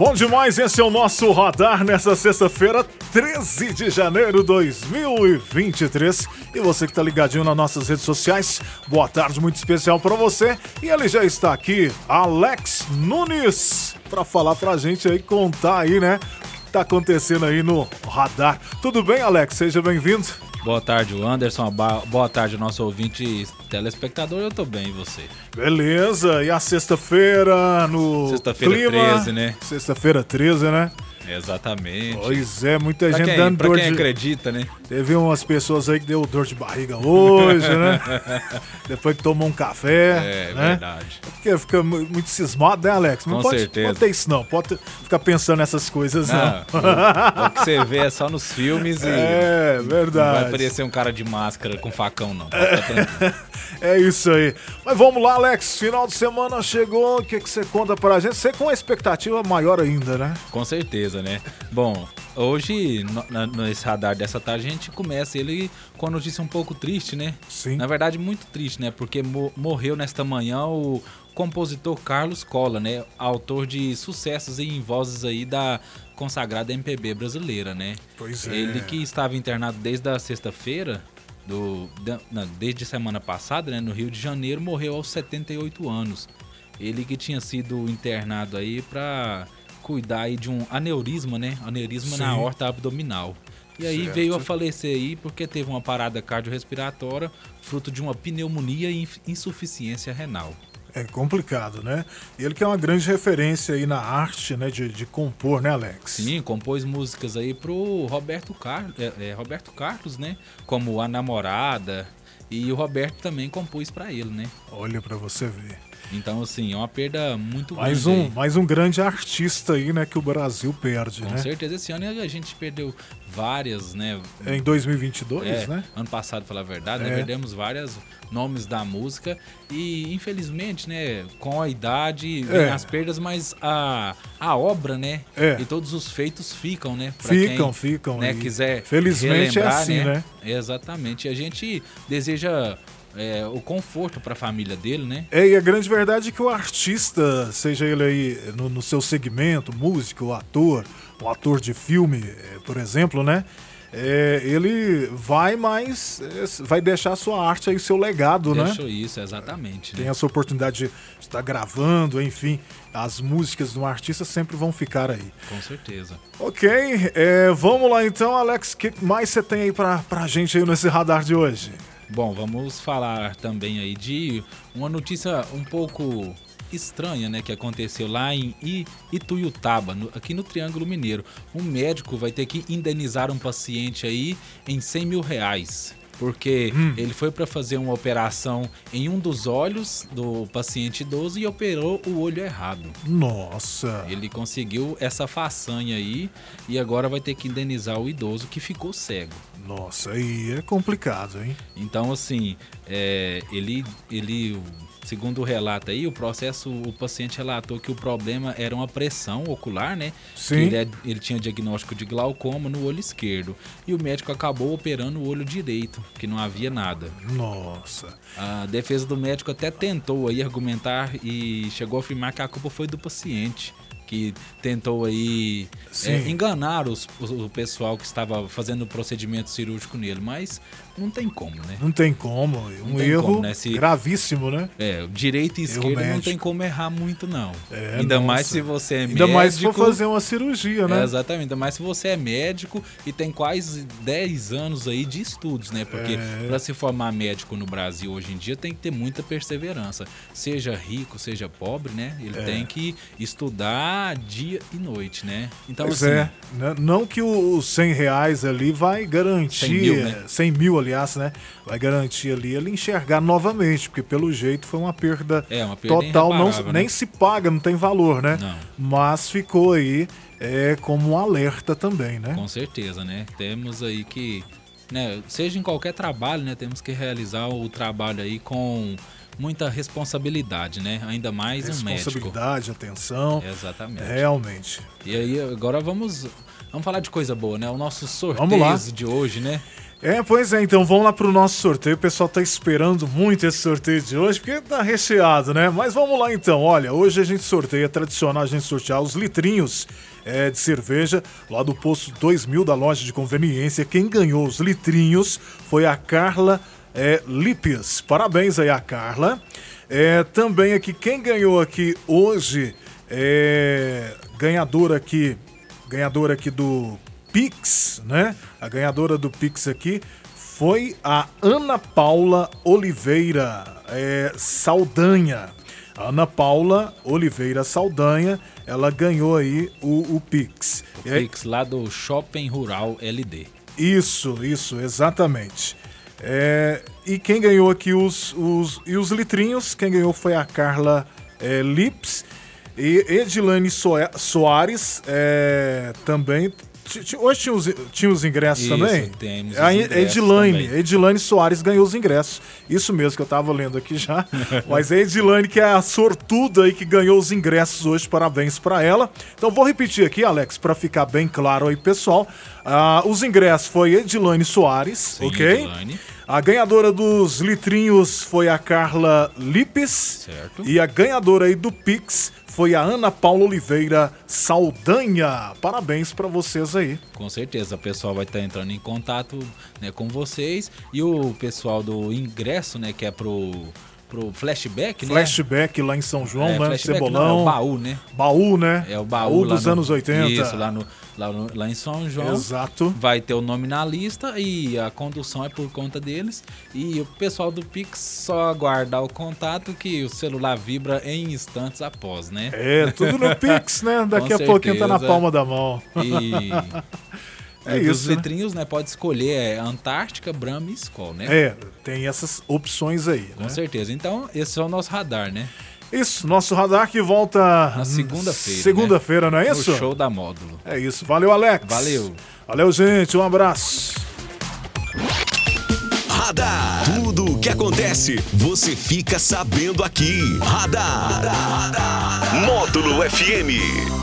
Bom demais, esse é o nosso radar nessa sexta-feira, 13 de janeiro de 2023. E você que tá ligadinho nas nossas redes sociais, boa tarde, muito especial para você. E ele já está aqui, Alex Nunes, para falar pra gente aí, contar aí, né, o que tá acontecendo aí no radar. Tudo bem, Alex? Seja bem-vindo. Boa tarde, Anderson. Boa tarde, nosso ouvinte telespectador. Eu tô bem, e você? Beleza. E a sexta-feira no Sexta-feira clima? 13, né? Sexta-feira 13, né? Exatamente. Pois é, muita pra gente quem, dando pra dor quem de... acredita, né? Teve umas pessoas aí que deu dor de barriga hoje, né? Depois que tomou um café. É, né? verdade. Porque fica mu- muito cismado, né, Alex? Não Com pode, certeza. pode ter isso, não. Pode ficar pensando nessas coisas, não. Não, o que você vê é só nos filmes e É, não vai verdade. aparecer um cara de máscara com facão, não. Tranquilo. É isso aí. Mas vamos lá, Alex. Final de semana chegou. O que, que você conta pra gente? Você com uma expectativa maior ainda, né? Com certeza, né? Bom, hoje, no, na- nesse radar dessa tarde, a gente começa ele com a notícia um pouco triste, né? Sim. Na verdade, muito triste, né? Porque mo- morreu nesta manhã o compositor Carlos Cola, né? Autor de sucessos em vozes aí da consagrada MPB brasileira, né? Pois é. Ele que estava internado desde a sexta-feira, do, da- não, desde semana passada, né? No Rio de Janeiro, morreu aos 78 anos. Ele que tinha sido internado aí para cuidar aí de um aneurisma, né? Aneurisma na Sim. horta abdominal. E aí Certo. veio a falecer aí porque teve uma parada cardiorrespiratória, fruto de uma pneumonia e insuficiência renal. É complicado, né? Ele que é uma grande referência aí na arte, né? De, de compor, né, Alex? Sim, compôs músicas aí pro Roberto Carlos, é, é, Roberto Carlos, né? Como A Namorada. E o Roberto também compôs pra ele, né? Olha pra você ver. Então, assim, é uma perda muito Mais grande. um, aí. mais um grande artista aí, né? Que o Brasil perde, Com né? certeza, esse ano a gente perdeu várias, né? É em 2022, É, né? ano passado, pra falar a verdade, né, É. perdemos vários nomes da música e infelizmente, né, com a idade vem É. as perdas, mas a, a obra, né, É. e todos os feitos ficam, né, pra Ficam, quem, ficam, né, quiser felizmente é assim, né? Exatamente. E a gente deseja é, o conforto pra família dele, né? É, e a grande verdade é que o artista, seja ele aí no, no seu segmento, músico, ator, um ator de filme, eh, por exemplo, né? É, ele vai mais. eh, vai deixar a sua arte aí, seu legado, né? Deixou isso, exatamente. Tem Né? essa oportunidade de estar gravando, enfim. As músicas do artista sempre vão ficar aí. Com certeza. Ok, é, vamos lá então, Alex. O que mais você tem aí pra, pra gente aí nesse radar de hoje? Bom, vamos falar também aí de uma notícia um pouco estranha, né, que aconteceu lá em Ituiutaba, no- aqui no Triângulo Mineiro. Um médico vai ter que indenizar um paciente aí em 100 mil reais. Porque ele foi para fazer uma operação em um dos olhos do paciente idoso e operou o olho errado. Nossa. Ele conseguiu essa façanha aí e agora vai ter que indenizar o idoso que ficou cego. Nossa, aí é complicado, hein? Então, assim, é, ele, ele, segundo o relato aí, o processo, o paciente relatou que o problema era uma pressão ocular, né? Sim. Que ele, é- ele tinha diagnóstico de glaucoma no olho esquerdo. E o médico acabou operando o olho direito, que não havia nada. Nossa. A defesa do médico até tentou aí argumentar e chegou a afirmar que a culpa foi do paciente. Que tentou aí. É, enganar os- o, o pessoal que estava fazendo o procedimento cirúrgico nele, mas não tem como, né? Não tem como. Um tem erro como, né? Se- gravíssimo, né? É, direita e esquerda não tem como errar muito, não. É, ainda nossa. mais se você é Ainda médico. mais se for fazer uma cirurgia, né? É, exatamente, ainda mais se você é médico e tem quase 10 anos aí de estudos, né? Porque É. para se formar médico no Brasil hoje em dia tem que ter muita perseverança. Seja rico, seja pobre, né? Ele É. tem que estudar dia e noite, né? Então, Pois assim, é. Né? Não que os 100 reais ali vai garantir. 100 mil, né? 100 mil, aliás, né? Vai garantir ali ele enxergar novamente, porque pelo jeito foi uma perda, É, uma perda total. Não, né? Nem se paga, não tem valor, né? Não. Mas ficou aí é, como um alerta também, né? Com certeza, né? Temos aí que, né, seja em qualquer trabalho, né, temos que realizar o trabalho aí com muita responsabilidade, né? Ainda mais um médico. Responsabilidade, atenção. Exatamente. Realmente. E aí, agora vamos, vamos falar de coisa boa, né? O nosso sorteio de hoje, né? É, pois é, então vamos lá pro nosso sorteio. O pessoal tá esperando muito esse sorteio de hoje, porque tá recheado, né? Mas vamos lá então. Olha, hoje a gente sorteia, é tradicional a gente sortear os litrinhos é, de cerveja lá do posto 2000 da loja de conveniência. Quem ganhou os litrinhos foi a Carla é, Lípias. Parabéns aí a Carla. É, também aqui, quem ganhou aqui hoje, é, ganhadora aqui, ganhadora aqui do Pix, né? A ganhadora do Pix aqui foi a Ana Paula Oliveira é, Saldanha. Ana Paula Oliveira Saldanha, ela ganhou aí o, o Pix. Aí- Pix lá do Shopping Rural LD. isso, isso, exatamente. É, e quem ganhou aqui os, os, e os litrinhos, quem ganhou foi a Carla é, Lips e Edilane Soa- Soares é, também. Hoje tinha os, tinha os ingressos Isso, também? temos os a ingressos Edilane, também. Edilane Soares ganhou os ingressos. Isso mesmo que eu tava lendo aqui já. Mas a Edilane, que é a sortuda aí que ganhou os ingressos hoje, parabéns pra ela. Então vou repetir aqui, Alex, pra ficar bem claro aí, pessoal. Ah, os ingressos foi Edilane Soares, Sim, ok? Edilane. A ganhadora dos litrinhos foi a Carla Lipes. Certo. E a ganhadora aí do Pix foi a Ana Paula Oliveira Saldanha. Parabéns pra vocês aí. Com certeza, o pessoal vai estar entrando em contato né, com vocês. E o pessoal do ingresso, né, que é pro, pro flashback, né? Flashback lá em São João, é, né? flashback não, é Cebolão. o baú, né? Baú, né? É o baú, lá dos no- anos 80. Isso, lá, no, lá, no- lá em São João. Exato. Vai ter o nome na lista e a condução é por conta deles. E o pessoal do Pix só aguardar o contato que o celular vibra em instantes após, né? É, tudo no Pix, né? Daqui a pouquinho tá na palma da mão. E, É e dos isso, né? litrinhos, né? Pode escolher é Antártica, Brahma e Skol, né? É, tem essas opções aí, Com né? certeza. Então, esse é o nosso radar, né? Isso, nosso radar que volta Na segunda-feira, Segunda-feira, não é No isso? show da módulo. É isso. Valeu, Alex. Valeu. Valeu, gente. Um abraço. Radar. Tudo o que acontece, você fica sabendo aqui. Radar. Módulo FM.